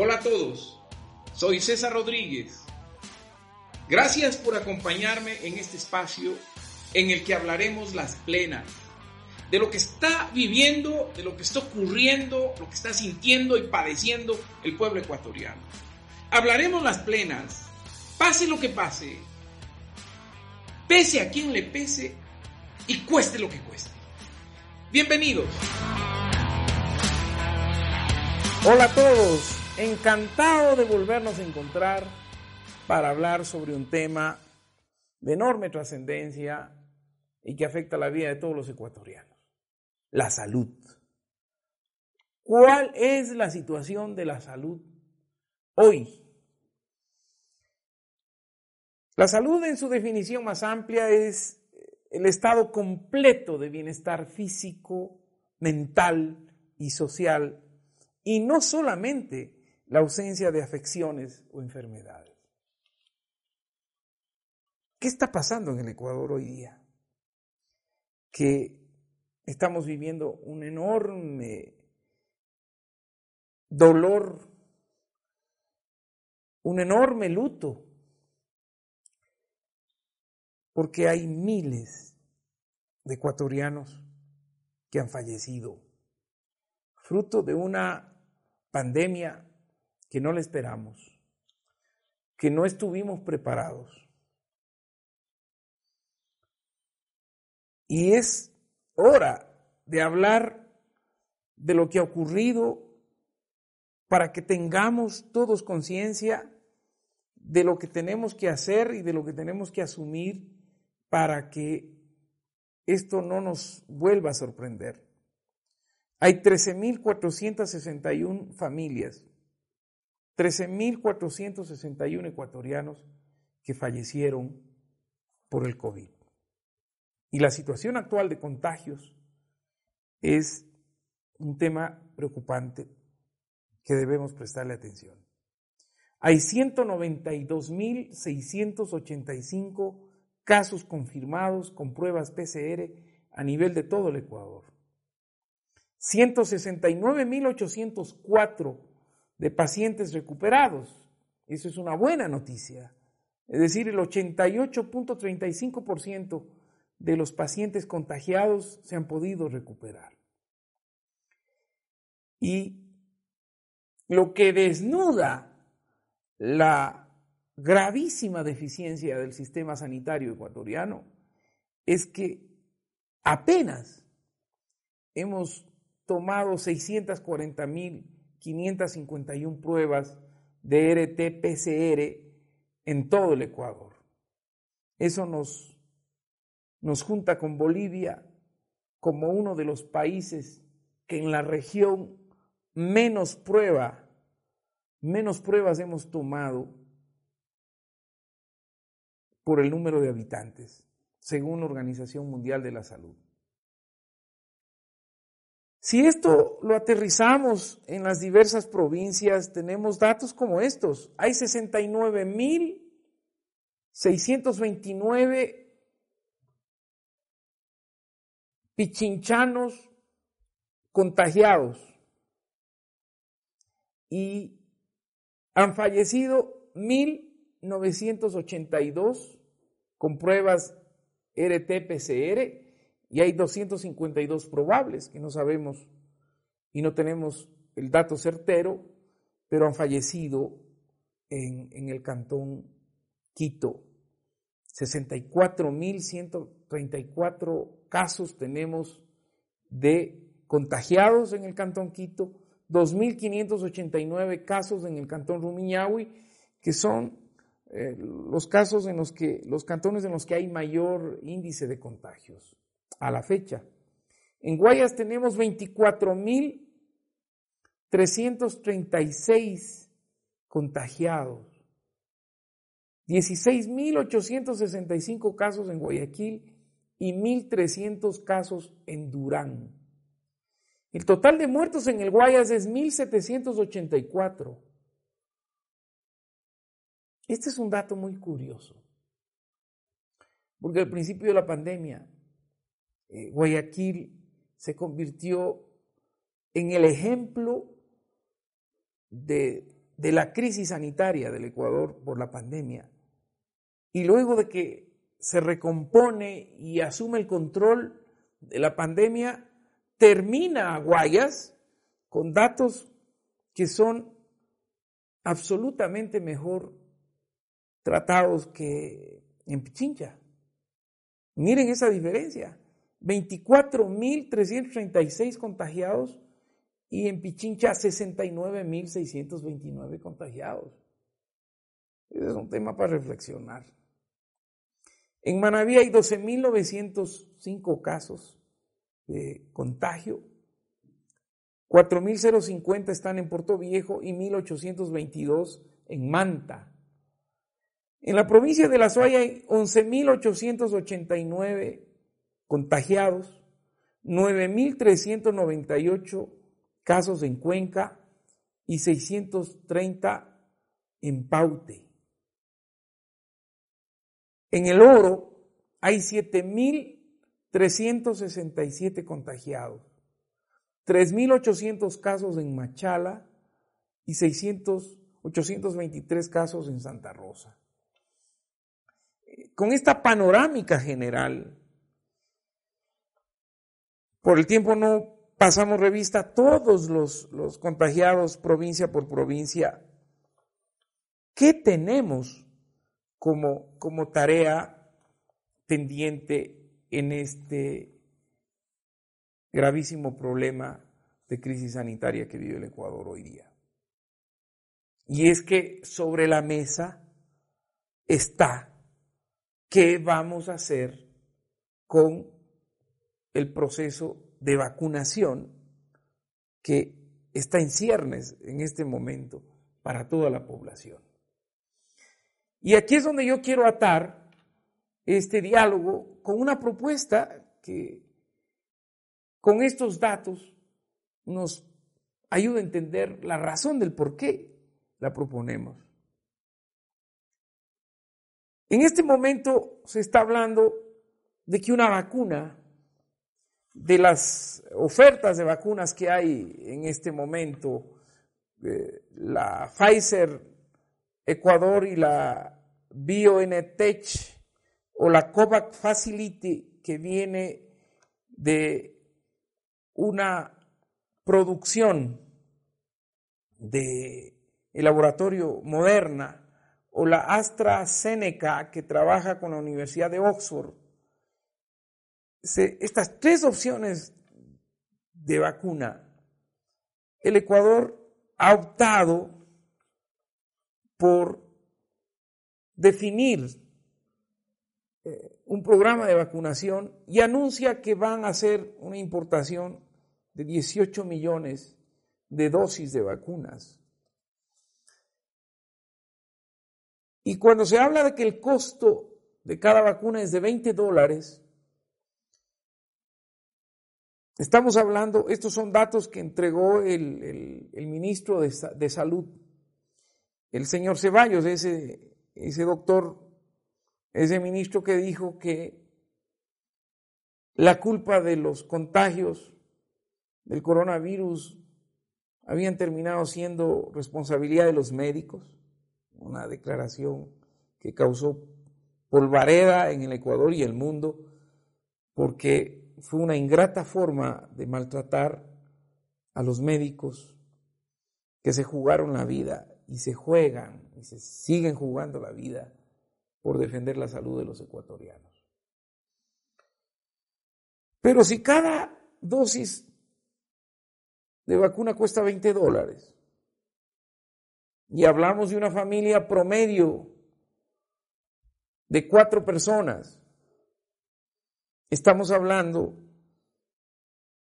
Hola a todos, soy César Rodríguez. Gracias por acompañarme en este espacio en el que hablaremos las plenas, de lo que está viviendo, de lo que está ocurriendo, lo que está sintiendo y padeciendo el pueblo ecuatoriano. Hablaremos las plenas, pase lo que pase, pese a quien le pese y cueste lo que cueste. Bienvenidos. Hola a todos, encantado de volvernos a encontrar para hablar sobre un tema de enorme trascendencia y que afecta la vida de todos los ecuatorianos, la salud. ¿Cuál es la situación de la salud hoy? La salud en su definición más amplia es el estado completo de bienestar físico, mental y social, y no solamente la ausencia de afecciones o enfermedades. ¿Qué está pasando en el Ecuador hoy día? Que estamos viviendo un enorme dolor, un enorme luto, porque hay miles de ecuatorianos que han fallecido, fruto de una pandemia que no le esperamos, que no estuvimos preparados. Y es hora de hablar de lo que ha ocurrido para que tengamos todos conciencia de lo que tenemos que hacer y de lo que tenemos que asumir para que esto no nos vuelva a sorprender. Hay 13.461 familias, 13.461 ecuatorianos que fallecieron por el COVID. Y la situación actual de contagios es un tema preocupante que debemos prestarle atención. Hay 192.685 casos confirmados con pruebas PCR a nivel de todo el Ecuador. 169.804 de pacientes recuperados. Eso es una buena noticia. Es decir, el 88.35% de los pacientes contagiados se han podido recuperar. Y lo que desnuda la gravísima deficiencia del sistema sanitario ecuatoriano es que apenas hemos tomado 640.551 pruebas de RT-PCR en todo el Ecuador. Eso nos, nos junta con Bolivia como uno de los países que en la región menos prueba, menos pruebas hemos tomado por el número de habitantes, según la Organización Mundial de la Salud. Si esto lo aterrizamos en las diversas provincias, tenemos datos como estos. Hay 69.629 pichinchanos contagiados y han fallecido 1.982 con pruebas RT-PCR y hay 252 probables que no sabemos y no tenemos el dato certero, pero han fallecido en, el cantón Quito. 64.134 casos tenemos de contagiados en el cantón Quito, 2.589 casos en el cantón Rumiñahui, que son eh, los casos en los que, los cantones en los que hay mayor índice de contagios a la fecha. En Guayas tenemos 24 mil 336 contagiados, 16.865 casos en Guayaquil y 1.300 casos en Durán. El total de muertos en el Guayas es 1.784. Este es un dato muy curioso, porque al principio de la pandemia, eh, Guayaquil se convirtió en el ejemplo de, de la crisis sanitaria del Ecuador por la pandemia. Y luego de que se recompone y asume el control de la pandemia, termina Guayas con datos que son absolutamente mejor tratados que en Pichincha. Miren esa diferencia. 24.336 contagiados y en Pichincha 69.629 contagiados. Ese es un tema para reflexionar. En Manaví hay 12.905 casos de contagio, 4.050 están en Puerto Viejo y 1.822 en Manta. En la provincia de La Suaya hay 11.889 contagiados, 9.398 casos en Cuenca y 630 en Paute. En el oro hay 7.367 contagiados, 3.800 casos en Machala y 600, 823 casos en Santa Rosa. Con esta panorámica general, por el tiempo no pasamos revista a todos los, los contagiados provincia por provincia. ¿Qué tenemos como, como tarea pendiente en este gravísimo problema de crisis sanitaria que vive el Ecuador hoy día. Y es que sobre la mesa está qué vamos a hacer con el proceso de vacunación que está en ciernes en este momento para toda la población. Y aquí es donde yo quiero atar este diálogo con una propuesta que con estos datos nos ayuda a entender la razón del por qué la proponemos. En este momento se está hablando de que una vacuna, de las ofertas de vacunas que hay en este momento, eh, la Pfizer Ecuador y la BioNTech o la COVAX Facility que viene de una producción de el laboratorio Moderna o la AstraZeneca que trabaja con la Universidad de Oxford. Estas tres opciones de vacuna, el Ecuador ha optado por definir eh, un programa de vacunación y anuncia que van a hacer una importación de 18 millones de dosis de vacunas. Y cuando se habla de que el costo de cada vacuna es de 20 dólares, estamos hablando, estos son datos que entregó el, ministro de, de Salud el señor Ceballos, ese, ese doctor, ese ministro que dijo que la culpa de los contagios del coronavirus habían terminado siendo responsabilidad de los médicos, una declaración que causó polvareda en el Ecuador y el mundo, porque fue una ingrata forma de maltratar a los médicos que se jugaron la vida y se juegan y se siguen jugando la vida por defender la salud de los ecuatorianos. Pero si cada dosis de vacuna cuesta 20 dólares y hablamos de una familia promedio de cuatro personas, estamos hablando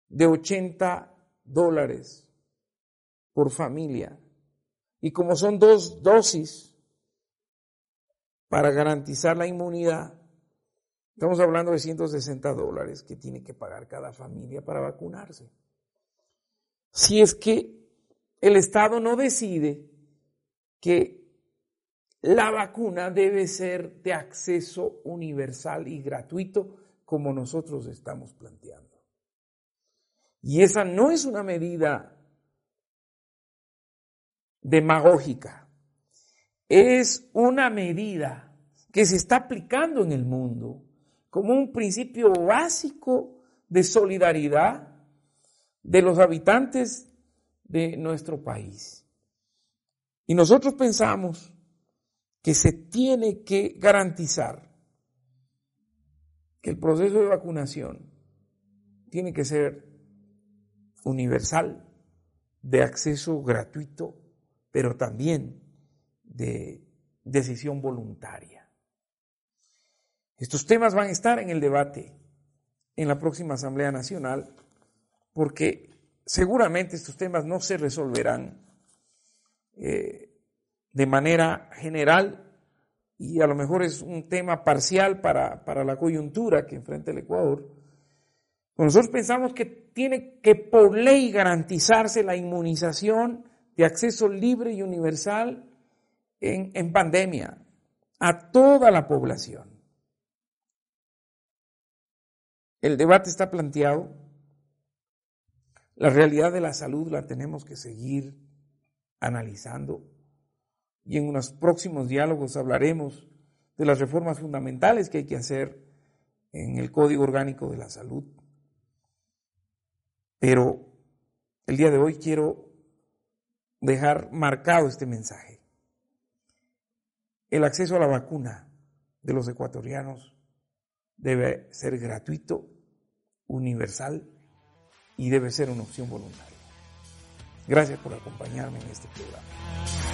de 80 dólares por familia. Y como son dos dosis para garantizar la inmunidad, estamos hablando de 160 dólares que tiene que pagar cada familia para vacunarse. Si es que el Estado no decide que la vacuna debe ser de acceso universal y gratuito como nosotros estamos planteando. Y esa no es una medida demagógica, es una medida que se está aplicando en el mundo como un principio básico de solidaridad de los habitantes de nuestro país. Y nosotros pensamos que se tiene que garantizar que el proceso de vacunación tiene que ser universal, de acceso gratuito, pero también de decisión voluntaria. Estos temas van a estar en el debate en la próxima Asamblea Nacional porque seguramente estos temas no se resolverán eh, de manera general y a lo mejor es un tema parcial para, para la coyuntura que enfrenta el Ecuador. Nosotros pensamos que tiene que por ley garantizarse la inmunización de acceso libre y universal en, en pandemia a toda la población. El debate está planteado, la realidad de la salud la tenemos que seguir analizando y en unos próximos diálogos hablaremos de las reformas fundamentales que hay que hacer en el Código Orgánico de la Salud. Pero el día de hoy quiero dejar marcado este mensaje. El acceso a la vacuna de los ecuatorianos debe ser gratuito, universal y debe ser una opción voluntaria. Gracias por acompañarme en este programa.